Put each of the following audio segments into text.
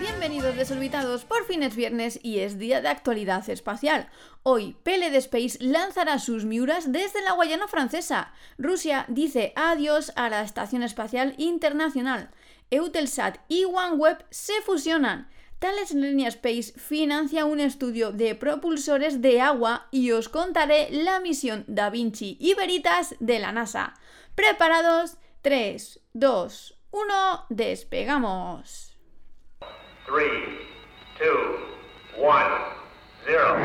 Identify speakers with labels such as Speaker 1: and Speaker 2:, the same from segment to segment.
Speaker 1: Bienvenidos desorbitados, por fin es viernes y es día de actualidad espacial. Hoy, PLD Space lanzará sus Miuras desde la Guayana francesa. Rusia dice adiós a la Estación Espacial Internacional. Eutelsat y OneWeb se fusionan. Thales Línea Space financia un estudio de propulsores de agua y os contaré la misión Da Vinci y Veritas de la NASA. ¿Preparados? 3, 2, 1, despegamos. 3, 2, 1, 0.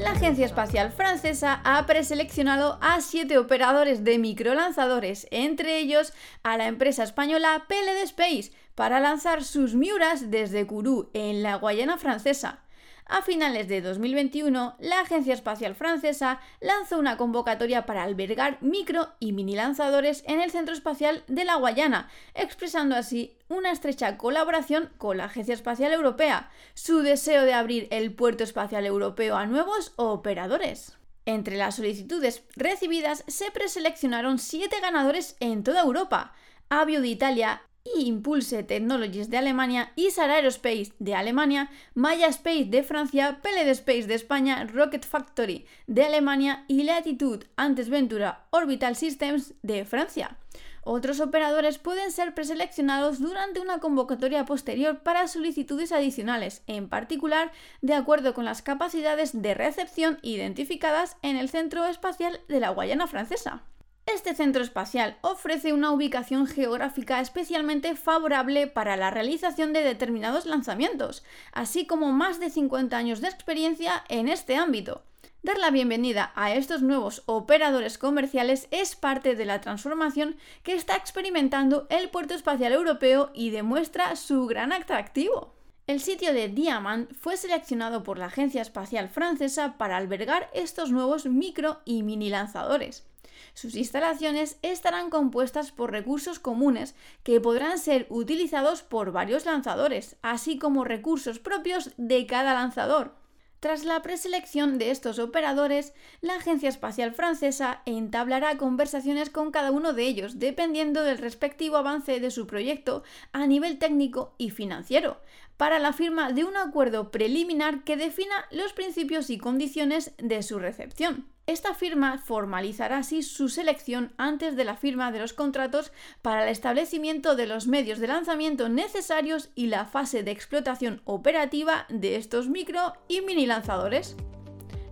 Speaker 1: La Agencia Espacial Francesa ha preseleccionado a siete operadores de microlanzadores, entre ellos a la empresa española PLD Space, para lanzar sus Miuras desde Kourou, en la Guayana francesa. A finales de 2021, la Agencia Espacial Francesa lanzó una convocatoria para albergar micro y mini lanzadores en el Centro Espacial de la Guayana, expresando así una estrecha colaboración con la Agencia Espacial Europea, su deseo de abrir el puerto espacial europeo a nuevos operadores. Entre las solicitudes recibidas se preseleccionaron siete ganadores en toda Europa. Avio de Italia, y Impulse Technologies de Alemania, Isar Aerospace de Alemania, Maya Space de Francia, PLD Space de España, Rocket Factory de Alemania y Latitude antes Ventura Orbital Systems de Francia. Otros operadores pueden ser preseleccionados durante una convocatoria posterior para solicitudes adicionales, en particular de acuerdo con las capacidades de recepción identificadas en el Centro Espacial de la Guayana Francesa. Este centro espacial ofrece una ubicación geográfica especialmente favorable para la realización de determinados lanzamientos, así como más de 50 años de experiencia en este ámbito. Dar la bienvenida a estos nuevos operadores comerciales es parte de la transformación que está experimentando el puerto espacial europeo y demuestra su gran atractivo. El sitio de Diamant fue seleccionado por la Agencia Espacial Francesa para albergar estos nuevos micro y mini lanzadores. Sus instalaciones estarán compuestas por recursos comunes que podrán ser utilizados por varios lanzadores, así como recursos propios de cada lanzador. Tras la preselección de estos operadores, la Agencia Espacial Francesa entablará conversaciones con cada uno de ellos, dependiendo del respectivo avance de su proyecto a nivel técnico y financiero, para la firma de un acuerdo preliminar que defina los principios y condiciones de su recepción. Esta firma formalizará así su selección antes de la firma de los contratos para el establecimiento de los medios de lanzamiento necesarios y la fase de explotación operativa de estos micro y mini lanzadores.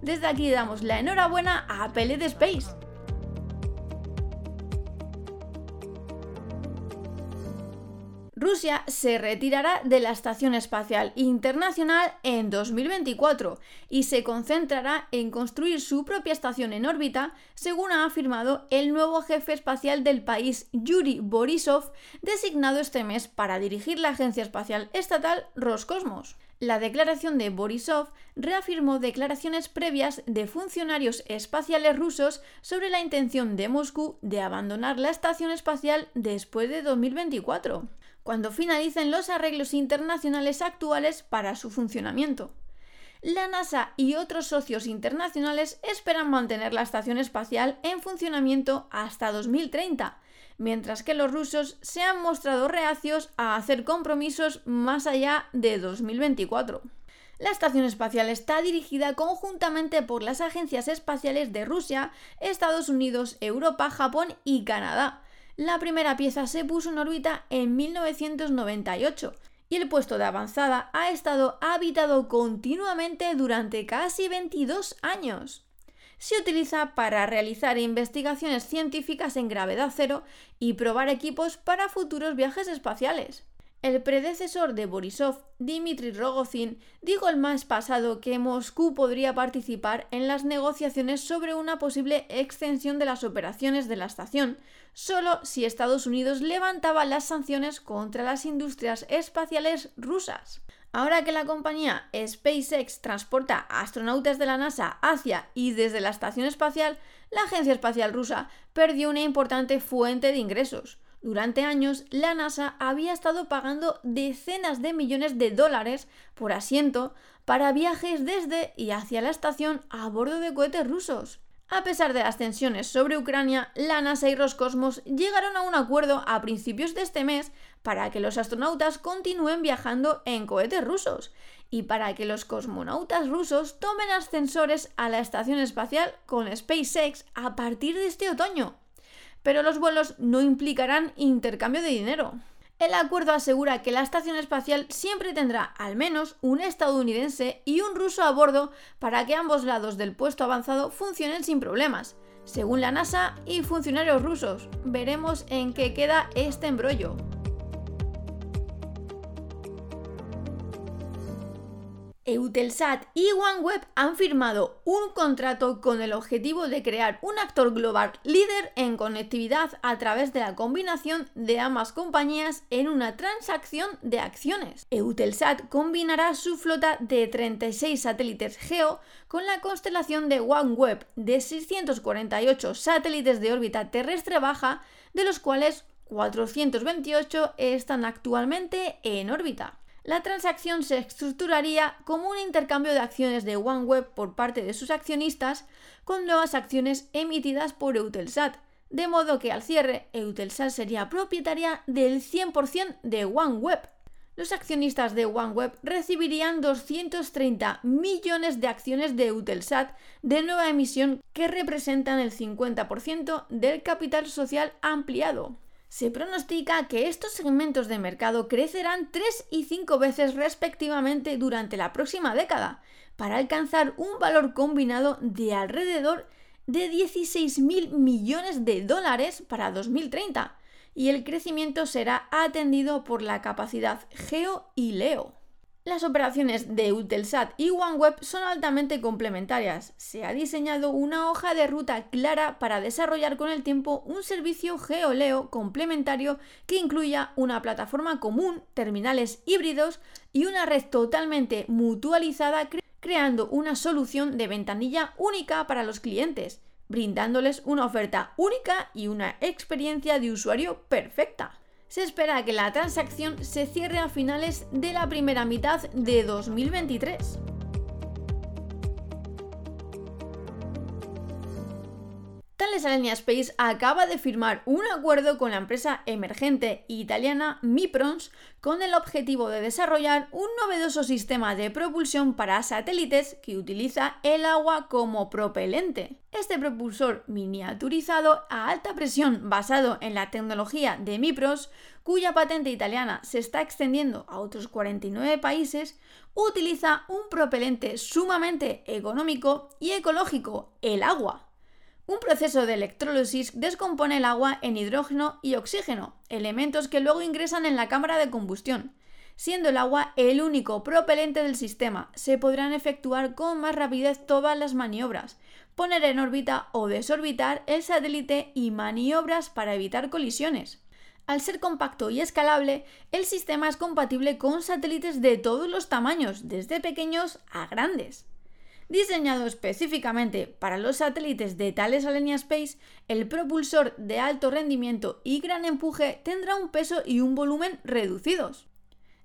Speaker 1: Desde aquí damos la enhorabuena a PLD Space. Rusia se retirará de la Estación Espacial Internacional en 2024 y se concentrará en construir su propia estación en órbita, según ha afirmado el nuevo jefe espacial del país, Yuri Borisov, designado este mes para dirigir la Agencia Espacial Estatal Roscosmos. La declaración de Borisov reafirmó declaraciones previas de funcionarios espaciales rusos sobre la intención de Moscú de abandonar la estación espacial después de 2024 cuando finalicen los arreglos internacionales actuales para su funcionamiento. La NASA y otros socios internacionales esperan mantener la estación espacial en funcionamiento hasta 2030, mientras que los rusos se han mostrado reacios a hacer compromisos más allá de 2024. La estación espacial está dirigida conjuntamente por las agencias espaciales de Rusia, Estados Unidos, Europa, Japón y Canadá, la primera pieza se puso en órbita en 1998 y el puesto de avanzada ha estado habitado continuamente durante casi 22 años. Se utiliza para realizar investigaciones científicas en gravedad cero y probar equipos para futuros viajes espaciales. El predecesor de Borisov, Dmitry Rogozin, dijo el mes pasado que Moscú podría participar en las negociaciones sobre una posible extensión de las operaciones de la estación, solo si Estados Unidos levantaba las sanciones contra las industrias espaciales rusas. Ahora que la compañía SpaceX transporta astronautas de la NASA hacia y desde la estación espacial, la agencia espacial rusa perdió una importante fuente de ingresos. Durante años, la NASA había estado pagando decenas de millones de dólares por asiento para viajes desde y hacia la estación a bordo de cohetes rusos. A pesar de las tensiones sobre Ucrania, la NASA y Roscosmos llegaron a un acuerdo a principios de este mes para que los astronautas continúen viajando en cohetes rusos y para que los cosmonautas rusos tomen ascensores a la estación espacial con SpaceX a partir de este otoño. Pero los vuelos no implicarán intercambio de dinero. El acuerdo asegura que la estación espacial siempre tendrá al menos un estadounidense y un ruso a bordo para que ambos lados del puesto avanzado funcionen sin problemas, según la NASA y funcionarios rusos. Veremos en qué queda este embrollo. Eutelsat y OneWeb han firmado un contrato con el objetivo de crear un actor global líder en conectividad a través de la combinación de ambas compañías en una transacción de acciones. Eutelsat combinará su flota de 36 satélites GEO con la constelación de OneWeb de 648 satélites de órbita terrestre baja, de los cuales 428 están actualmente en órbita la transacción se estructuraría como un intercambio de acciones de OneWeb por parte de sus accionistas con nuevas acciones emitidas por Eutelsat, de modo que al cierre Eutelsat sería propietaria del 100% de OneWeb. Los accionistas de OneWeb recibirían 230 millones de acciones de Eutelsat de nueva emisión que representan el 50% del capital social ampliado se pronostica que estos segmentos de mercado crecerán 3 y 5 veces respectivamente durante la próxima década, para alcanzar un valor combinado de alrededor de 16.000 millones de dólares para 2030, y el crecimiento será atendido por la capacidad Geo y Leo. Las operaciones de Eutelsat y OneWeb son altamente complementarias. Se ha diseñado una hoja de ruta clara para desarrollar con el tiempo un servicio GeoLeo complementario que incluya una plataforma común, terminales híbridos y una red totalmente mutualizada, creando una solución de ventanilla única para los clientes, brindándoles una oferta única y una experiencia de usuario perfecta se espera que la transacción se cierre a finales de la primera mitad de 2023. Thales Alenia Space acaba de firmar un acuerdo con la empresa emergente italiana Miprons con el objetivo de desarrollar un novedoso sistema de propulsión para satélites que utiliza el agua como propelente. Este propulsor miniaturizado a alta presión basado en la tecnología de Miprons, cuya patente italiana se está extendiendo a otros 49 países, utiliza un propelente sumamente económico y ecológico, el agua. Un proceso de electrólisis descompone el agua en hidrógeno y oxígeno, elementos que luego ingresan en la cámara de combustión. Siendo el agua el único propelente del sistema, se podrán efectuar con más rapidez todas las maniobras, poner en órbita o desorbitar el satélite y maniobras para evitar colisiones. Al ser compacto y escalable, el sistema es compatible con satélites de todos los tamaños, desde pequeños a grandes. Diseñado específicamente para los satélites de Thales Alenia Space, el propulsor de alto rendimiento y gran empuje tendrá un peso y un volumen reducidos.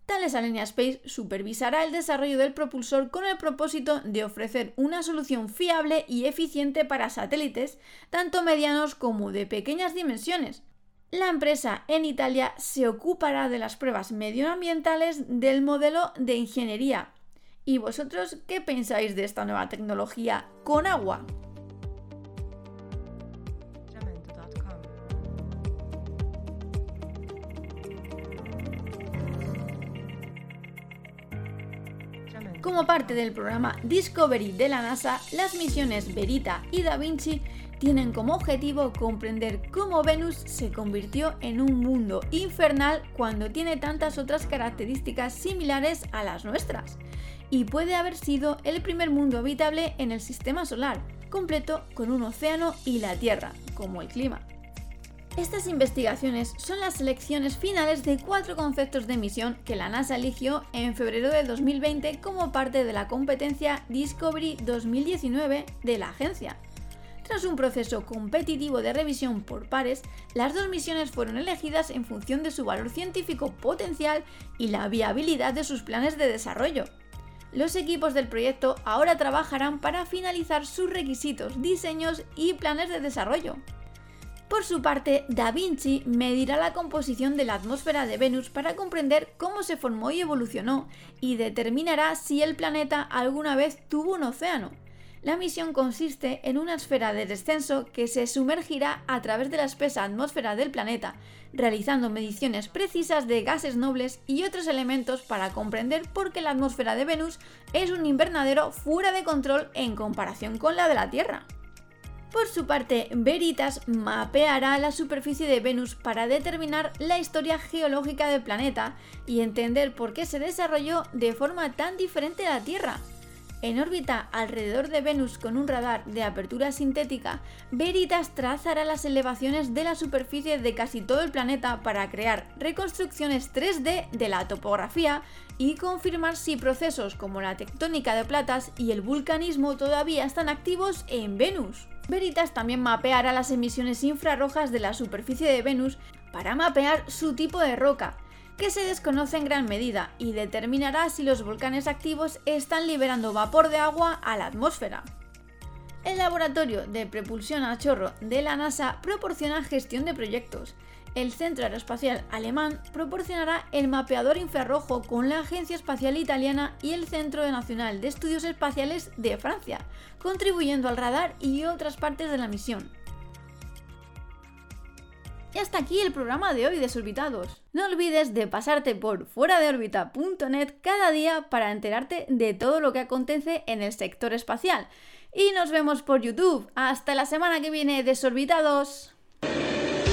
Speaker 1: Thales Alenia Space supervisará el desarrollo del propulsor con el propósito de ofrecer una solución fiable y eficiente para satélites, tanto medianos como de pequeñas dimensiones. La empresa en Italia se ocupará de las pruebas medioambientales del modelo de ingeniería ¿Y vosotros qué pensáis de esta nueva tecnología con agua? Como parte del programa Discovery de la NASA, las misiones Verita y Da Vinci tienen como objetivo comprender cómo Venus se convirtió en un mundo infernal cuando tiene tantas otras características similares a las nuestras y puede haber sido el primer mundo habitable en el sistema solar, completo con un océano y la Tierra, como el clima. Estas investigaciones son las selecciones finales de cuatro conceptos de misión que la NASA eligió en febrero de 2020 como parte de la competencia Discovery 2019 de la agencia. Tras un proceso competitivo de revisión por pares, las dos misiones fueron elegidas en función de su valor científico potencial y la viabilidad de sus planes de desarrollo. Los equipos del proyecto ahora trabajarán para finalizar sus requisitos, diseños y planes de desarrollo. Por su parte, Da Vinci medirá la composición de la atmósfera de Venus para comprender cómo se formó y evolucionó, y determinará si el planeta alguna vez tuvo un océano. La misión consiste en una esfera de descenso que se sumergirá a través de la espesa atmósfera del planeta, realizando mediciones precisas de gases nobles y otros elementos para comprender por qué la atmósfera de Venus es un invernadero fuera de control en comparación con la de la Tierra. Por su parte, Veritas mapeará la superficie de Venus para determinar la historia geológica del planeta y entender por qué se desarrolló de forma tan diferente a la Tierra. En órbita alrededor de Venus con un radar de apertura sintética, Veritas trazará las elevaciones de la superficie de casi todo el planeta para crear reconstrucciones 3D de la topografía y confirmar si procesos como la tectónica de platas y el vulcanismo todavía están activos en Venus. Veritas también mapeará las emisiones infrarrojas de la superficie de Venus para mapear su tipo de roca, que se desconoce en gran medida, y determinará si los volcanes activos están liberando vapor de agua a la atmósfera. El laboratorio de propulsión a chorro de la NASA proporciona gestión de proyectos, el Centro Aeroespacial Alemán proporcionará el mapeador infrarrojo con la Agencia Espacial Italiana y el Centro Nacional de Estudios Espaciales de Francia, contribuyendo al radar y otras partes de la misión. Y hasta aquí el programa de hoy, desorbitados. No olvides de pasarte por fuera de cada día para enterarte de todo lo que acontece en el sector espacial. Y nos vemos por YouTube. Hasta la semana que viene, desorbitados.